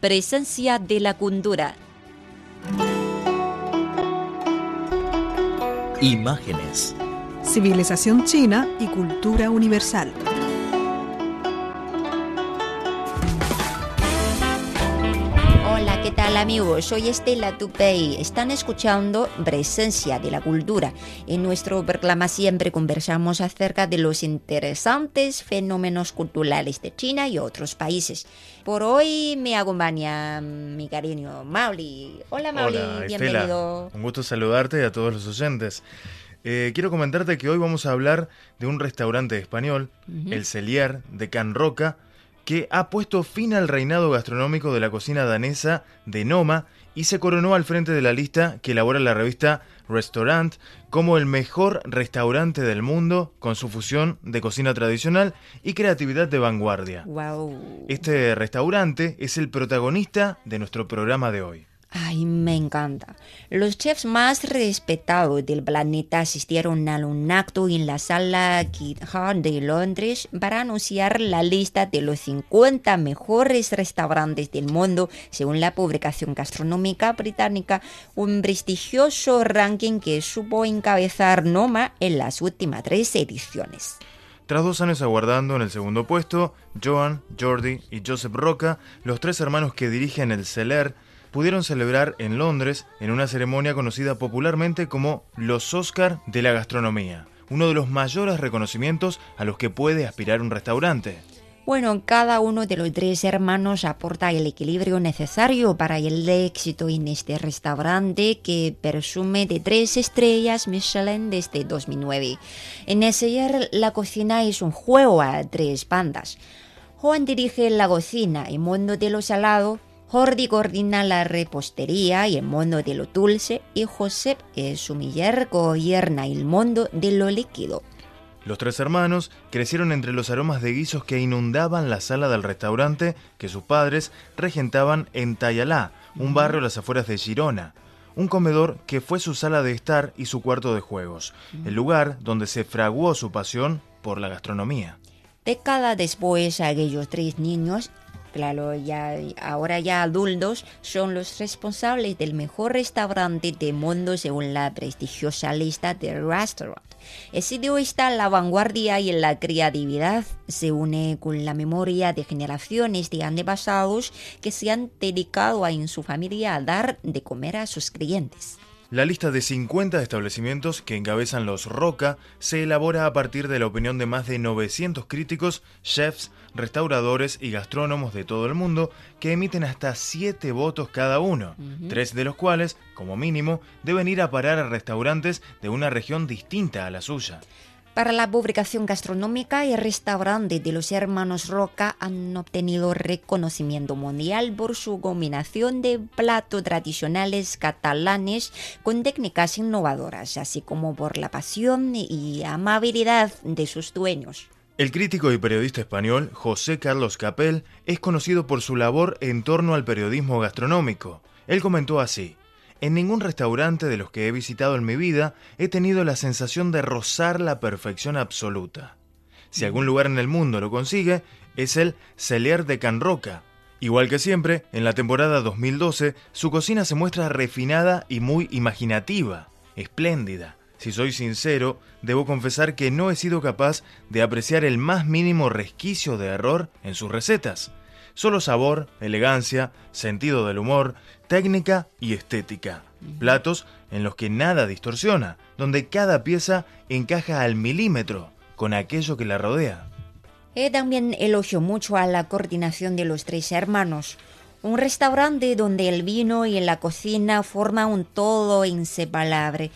Presencia de la cultura. Imágenes. Civilización china y cultura universal. Hola, ¿qué tal amigos? Soy Estela Tupei. Están escuchando Presencia de la Cultura. En nuestro programa siempre conversamos acerca de los interesantes fenómenos culturales de China y otros países. Por hoy me acompaña mi cariño Mauli. Hola Mauli, Hola, bienvenido. Estela. Un gusto saludarte y a todos los oyentes. Eh, quiero comentarte que hoy vamos a hablar de un restaurante español, el Celier de Can Roca, que ha puesto fin al reinado gastronómico de la cocina danesa de Noma y se coronó al frente de la lista que elabora la revista Restaurant como el mejor restaurante del mundo con su fusión de cocina tradicional y creatividad de vanguardia. Wow. Este restaurante es el protagonista de nuestro programa de hoy. Ay, me encanta. Los chefs más respetados del planeta asistieron a un acto en la sala Hart de Londres para anunciar la lista de los 50 mejores restaurantes del mundo según la publicación gastronómica británica, un prestigioso ranking que supo encabezar Noma en las últimas tres ediciones. Tras dos años aguardando en el segundo puesto, Joan, Jordi y Joseph Roca, los tres hermanos que dirigen el Celer, pudieron celebrar en Londres en una ceremonia conocida popularmente como los Oscar de la gastronomía, uno de los mayores reconocimientos a los que puede aspirar un restaurante. Bueno, cada uno de los tres hermanos aporta el equilibrio necesario para el éxito en este restaurante que presume de tres estrellas Michelin desde 2009. En ese year la cocina es un juego a tres bandas. Juan dirige la cocina en mundo de lo salado, Jordi coordina la repostería y el mundo de lo dulce y Josep, es su mujer, gobierna el mundo de lo líquido. Los tres hermanos crecieron entre los aromas de guisos que inundaban la sala del restaurante que sus padres regentaban en Tayalá, un barrio a las afueras de Girona. Un comedor que fue su sala de estar y su cuarto de juegos, el lugar donde se fraguó su pasión por la gastronomía. Década después, aquellos tres niños Claro, ya ahora ya adultos son los responsables del mejor restaurante del mundo según la prestigiosa lista de Restaurant. El sitio está en la vanguardia y en la creatividad se une con la memoria de generaciones de antepasados que se han dedicado a en su familia a dar de comer a sus clientes. La lista de 50 establecimientos que encabezan los Roca se elabora a partir de la opinión de más de 900 críticos, chefs, restauradores y gastrónomos de todo el mundo que emiten hasta 7 votos cada uno, tres de los cuales, como mínimo, deben ir a parar a restaurantes de una región distinta a la suya. Para la publicación gastronómica y restaurante de los hermanos Roca han obtenido reconocimiento mundial por su combinación de platos tradicionales catalanes con técnicas innovadoras, así como por la pasión y amabilidad de sus dueños. El crítico y periodista español José Carlos Capel es conocido por su labor en torno al periodismo gastronómico. Él comentó así. En ningún restaurante de los que he visitado en mi vida he tenido la sensación de rozar la perfección absoluta. Si algún lugar en el mundo lo consigue, es el Celier de Can Roca. Igual que siempre, en la temporada 2012, su cocina se muestra refinada y muy imaginativa, espléndida. Si soy sincero, debo confesar que no he sido capaz de apreciar el más mínimo resquicio de error en sus recetas. Solo sabor, elegancia, sentido del humor, técnica y estética. Platos en los que nada distorsiona, donde cada pieza encaja al milímetro con aquello que la rodea. He también elogio mucho a la coordinación de los tres hermanos. Un restaurante donde el vino y la cocina forman un todo inseparable.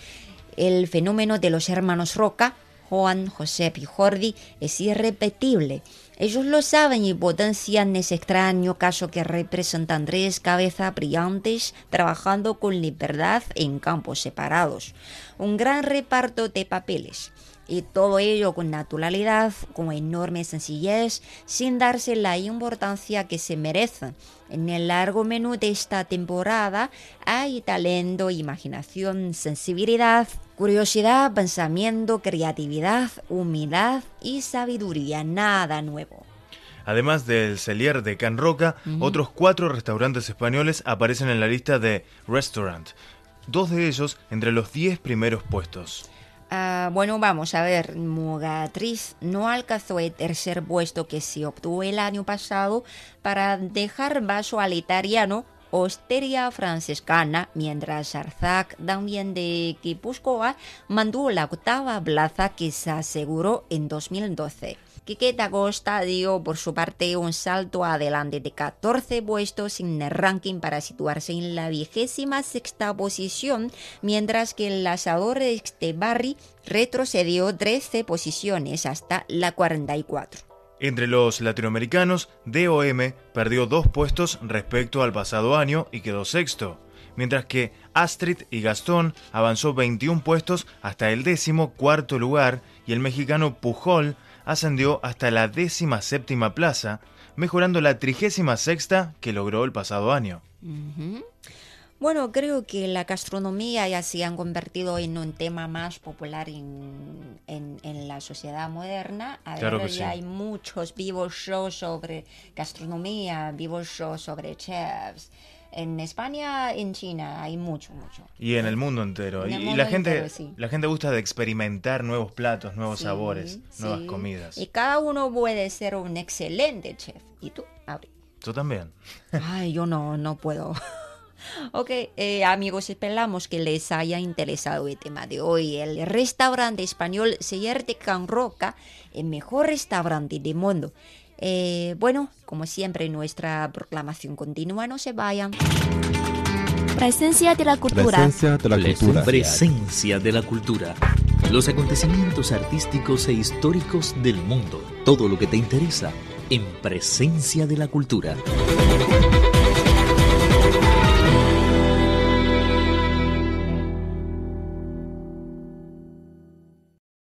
El fenómeno de los hermanos Roca, Juan, Josep y Jordi, es irrepetible. Ellos lo saben y potencian ese extraño caso que representan tres cabezas brillantes trabajando con libertad en campos separados. Un gran reparto de papeles. Y todo ello con naturalidad, con enorme sencillez, sin darse la importancia que se merecen. En el largo menú de esta temporada hay talento, imaginación, sensibilidad, curiosidad, pensamiento, creatividad, humildad y sabiduría. Nada nuevo. Además del Celier de Can Roca, otros cuatro restaurantes españoles aparecen en la lista de Restaurant, dos de ellos entre los diez primeros puestos. Ah, bueno, vamos a ver, Mugatriz no alcanzó el tercer puesto que se obtuvo el año pasado para dejar vaso al italiano Osteria Franciscana, mientras Arzac, también de Guipúzcoa, mandó la octava plaza que se aseguró en 2012. Quique Dagosta dio por su parte un salto adelante de 14 puestos en el ranking para situarse en la vigésima sexta posición, mientras que el de este Barry retrocedió 13 posiciones hasta la 44. Entre los latinoamericanos, DOM perdió dos puestos respecto al pasado año y quedó sexto, mientras que Astrid y Gastón avanzó 21 puestos hasta el décimo cuarto lugar y el mexicano Pujol ascendió hasta la décima séptima plaza, mejorando la trigésima sexta que logró el pasado año. Bueno, creo que la gastronomía ya se han convertido en un tema más popular en, en, la sociedad moderna. A claro ver, que ya hay muchos vivos shows sobre gastronomía, vivos shows sobre chefs en España, en China, hay mucho, mucho. Y en el mundo entero. y, la gente, la gente gusta de experimentar nuevos platos, nuevos sabores, nuevas comidas. Y cada uno puede ser un excelente chef. ¿Y tú, Auri? Tú también. Ay, yo no, no puedo. Ok, eh, amigos, esperamos que les haya interesado el tema de hoy. El restaurante español Seller de Can Roca, el mejor restaurante del mundo. Eh, bueno, como siempre, nuestra proclamación continúa, no se vayan. Presencia de la cultura. Presencia de la cultura. Presencia de la cultura. Los acontecimientos artísticos e históricos del mundo. Todo lo que te interesa en Presencia de la cultura.